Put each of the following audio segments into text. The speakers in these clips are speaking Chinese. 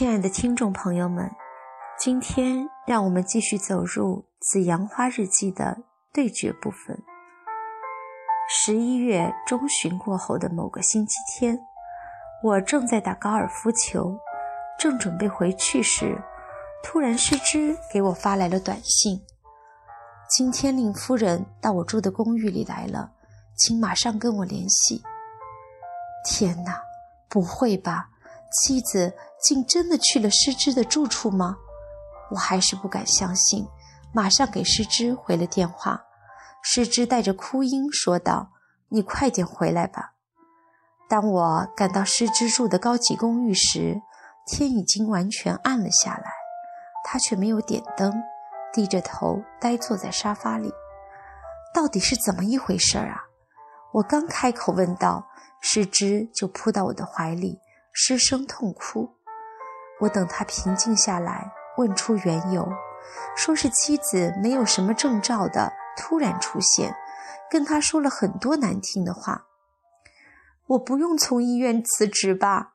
亲爱的听众朋友们，今天让我们继续走入《紫阳花日记》的对决部分。十一月中旬过后的某个星期天，我正在打高尔夫球，正准备回去时，突然师之给我发来了短信：“今天令夫人到我住的公寓里来了，请马上跟我联系。”天哪，不会吧！妻子竟真的去了失之的住处吗？我还是不敢相信，马上给失之回了电话。失之带着哭音说道：“你快点回来吧。”当我赶到失之住的高级公寓时，天已经完全暗了下来。他却没有点灯，低着头呆坐在沙发里。到底是怎么一回事啊？我刚开口问道，失之就扑到我的怀里。失声痛哭，我等他平静下来，问出缘由，说是妻子没有什么征兆的突然出现，跟他说了很多难听的话。我不用从医院辞职吧？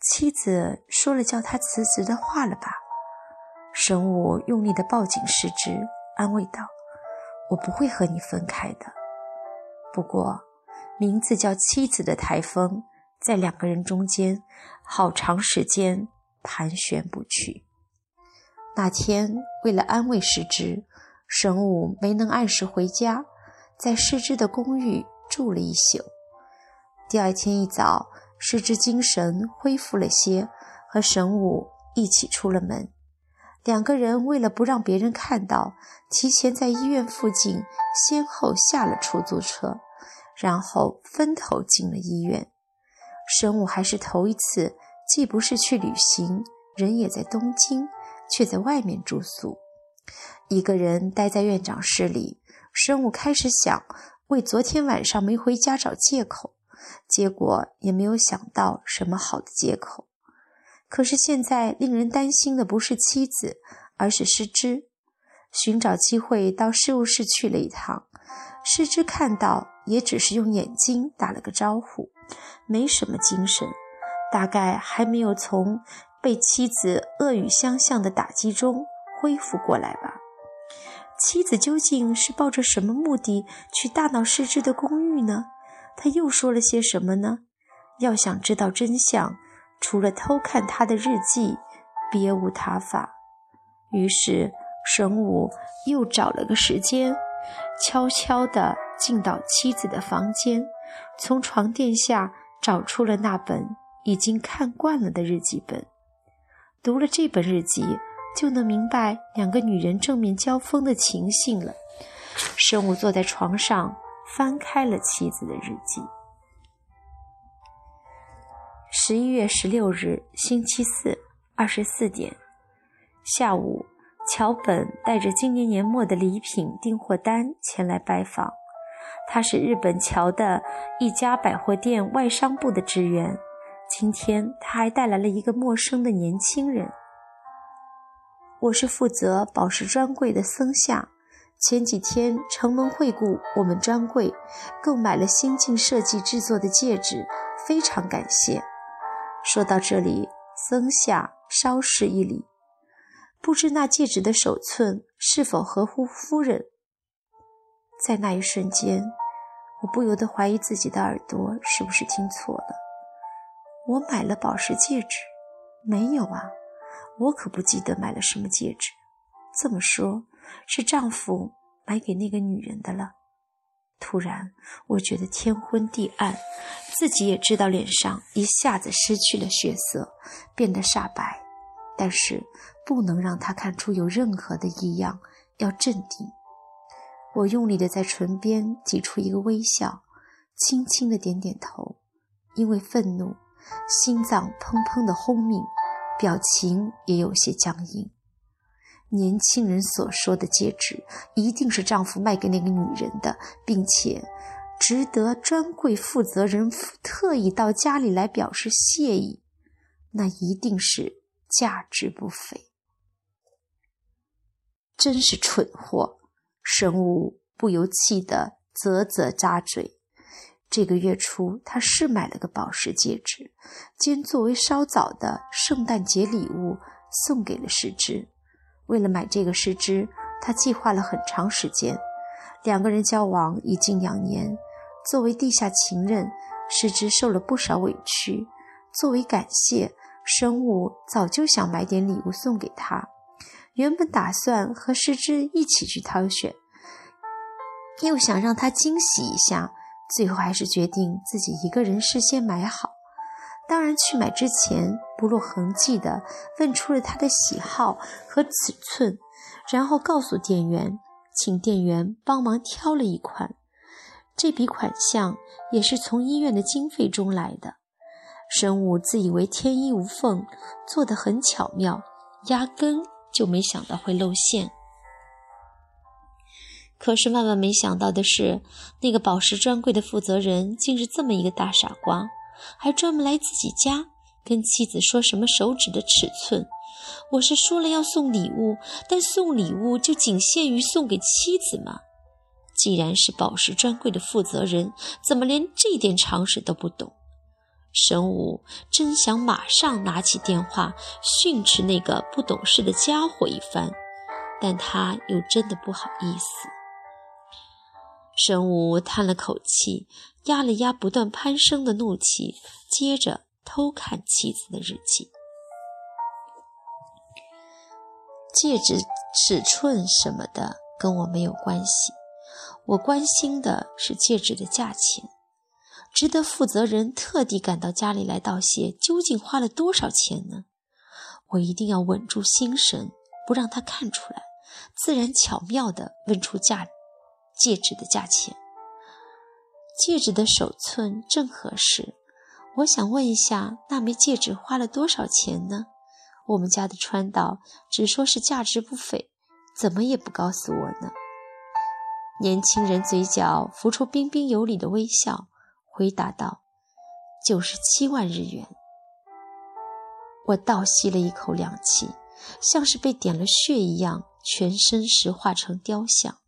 妻子说了叫他辞职的话了吧？神武用力的抱紧失之，安慰道：“我不会和你分开的。不过，名字叫妻子的台风。”在两个人中间，好长时间盘旋不去。那天，为了安慰师之，神武没能按时回家，在师之的公寓住了一宿。第二天一早，师之精神恢复了些，和神武一起出了门。两个人为了不让别人看到，提前在医院附近先后下了出租车，然后分头进了医院。生物还是头一次，既不是去旅行，人也在东京，却在外面住宿，一个人待在院长室里。生物开始想为昨天晚上没回家找借口，结果也没有想到什么好的借口。可是现在令人担心的不是妻子，而是失之。寻找机会到事务室去了一趟，失之看到也只是用眼睛打了个招呼。没什么精神，大概还没有从被妻子恶语相向的打击中恢复过来吧。妻子究竟是抱着什么目的去大闹失智的公寓呢？他又说了些什么呢？要想知道真相，除了偷看他的日记，别无他法。于是神武又找了个时间，悄悄地进到妻子的房间。从床垫下找出了那本已经看惯了的日记本，读了这本日记，就能明白两个女人正面交锋的情形了。生武坐在床上，翻开了妻子的日记。十一月十六日，星期四，二十四点，下午，桥本带着今年年末的礼品订货单前来拜访。他是日本桥的一家百货店外商部的职员。今天他还带来了一个陌生的年轻人。我是负责宝石专柜的僧夏。前几天承蒙惠顾我们专柜，购买了新晋设计制作的戒指，非常感谢。说到这里，僧夏稍施一礼，不知那戒指的手寸是否合乎夫人。在那一瞬间，我不由得怀疑自己的耳朵是不是听错了。我买了宝石戒指？没有啊，我可不记得买了什么戒指。这么说，是丈夫买给那个女人的了。突然，我觉得天昏地暗，自己也知道脸上一下子失去了血色，变得煞白。但是不能让他看出有任何的异样，要镇定。我用力地在唇边挤出一个微笑，轻轻地点点头。因为愤怒，心脏砰砰地轰鸣，表情也有些僵硬。年轻人所说的戒指，一定是丈夫卖给那个女人的，并且值得专柜负责人特意到家里来表示谢意。那一定是价值不菲。真是蠢货！神武不由气得啧啧咂嘴，这个月初，他是买了个宝石戒指，兼作为稍早的圣诞节礼物送给了诗织。为了买这个诗织，他计划了很长时间。两个人交往已经两年，作为地下情人，诗织受了不少委屈。作为感谢，生物早就想买点礼物送给他，原本打算和诗织一起去挑选，又想让他惊喜一下。最后还是决定自己一个人事先买好。当然，去买之前不露痕迹地问出了他的喜好和尺寸，然后告诉店员，请店员帮忙挑了一款。这笔款项也是从医院的经费中来的。生物自以为天衣无缝，做得很巧妙，压根就没想到会露馅。可是万万没想到的是，那个宝石专柜的负责人竟是这么一个大傻瓜，还专门来自己家跟妻子说什么手指的尺寸。我是说了要送礼物，但送礼物就仅限于送给妻子吗？既然是宝石专柜的负责人，怎么连这点常识都不懂？神武真想马上拿起电话训斥那个不懂事的家伙一番，但他又真的不好意思。神武叹了口气，压了压不断攀升的怒气，接着偷看妻子的日记。戒指尺寸什么的跟我没有关系，我关心的是戒指的价钱。值得负责人特地赶到家里来道谢，究竟花了多少钱呢？我一定要稳住心神，不让他看出来，自然巧妙地问出价。戒指的价钱，戒指的手寸正合适。我想问一下，那枚戒指花了多少钱呢？我们家的川岛只说是价值不菲，怎么也不告诉我呢。年轻人嘴角浮出彬彬有礼的微笑，回答道：“九十七万日元。”我倒吸了一口凉气，像是被点了穴一样，全身石化成雕像。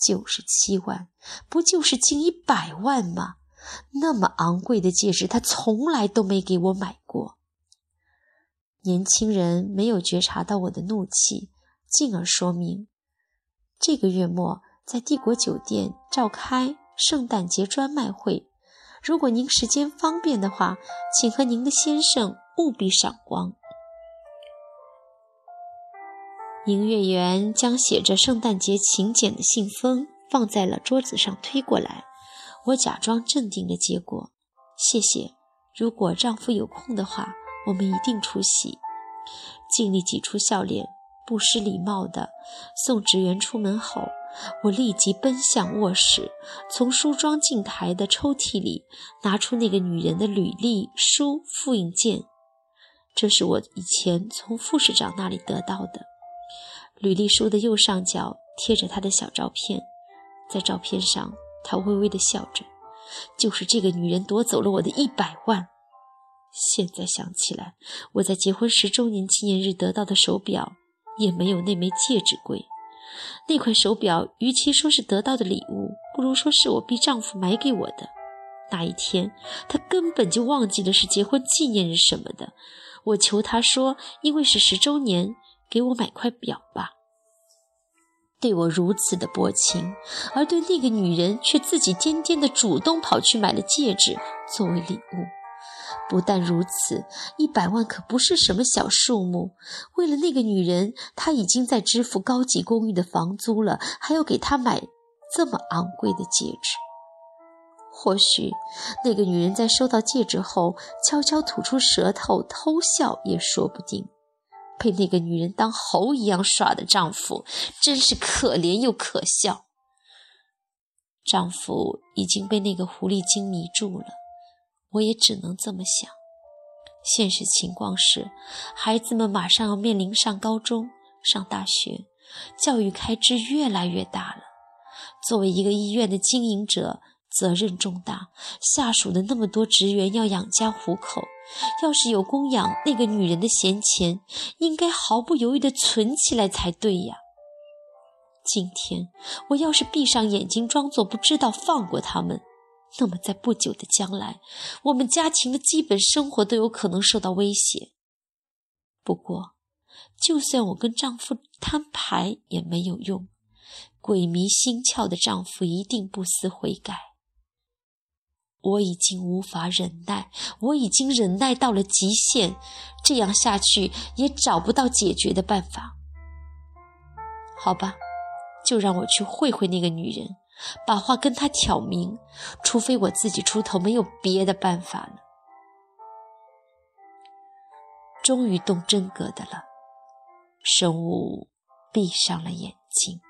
九十七万，不就是近一百万吗？那么昂贵的戒指，他从来都没给我买过。年轻人没有觉察到我的怒气，进而说明：这个月末在帝国酒店召开圣诞节专卖会，如果您时间方便的话，请和您的先生务必赏光。营业员将写着圣诞节请柬的信封放在了桌子上，推过来。我假装镇定的接过，谢谢。如果丈夫有空的话，我们一定出席。尽力挤出笑脸，不失礼貌的送职员出门后，我立即奔向卧室，从梳妆镜台的抽屉里拿出那个女人的履历书复印件。这是我以前从副市长那里得到的。履历书的右上角贴着他的小照片，在照片上，他微微的笑着。就是这个女人夺走了我的一百万。现在想起来，我在结婚十周年纪念日得到的手表，也没有那枚戒指贵。那块手表，与其说是得到的礼物，不如说是我逼丈夫买给我的。那一天，他根本就忘记了是结婚纪念日什么的。我求他说，因为是十周年。给我买块表吧。对我如此的薄情，而对那个女人却自己颠颠的主动跑去买了戒指作为礼物。不但如此，一百万可不是什么小数目。为了那个女人，他已经在支付高级公寓的房租了，还要给她买这么昂贵的戒指。或许那个女人在收到戒指后，悄悄吐出舌头偷笑也说不定。被那个女人当猴一样耍的丈夫，真是可怜又可笑。丈夫已经被那个狐狸精迷住了，我也只能这么想。现实情况是，孩子们马上要面临上高中、上大学，教育开支越来越大了。作为一个医院的经营者，责任重大，下属的那么多职员要养家糊口。要是有供养那个女人的闲钱，应该毫不犹豫地存起来才对呀。今天我要是闭上眼睛装作不知道，放过他们，那么在不久的将来，我们家庭的基本生活都有可能受到威胁。不过，就算我跟丈夫摊牌也没有用，鬼迷心窍的丈夫一定不思悔改。我已经无法忍耐，我已经忍耐到了极限，这样下去也找不到解决的办法。好吧，就让我去会会那个女人，把话跟她挑明，除非我自己出头，没有别的办法了。终于动真格的了，生物闭上了眼睛。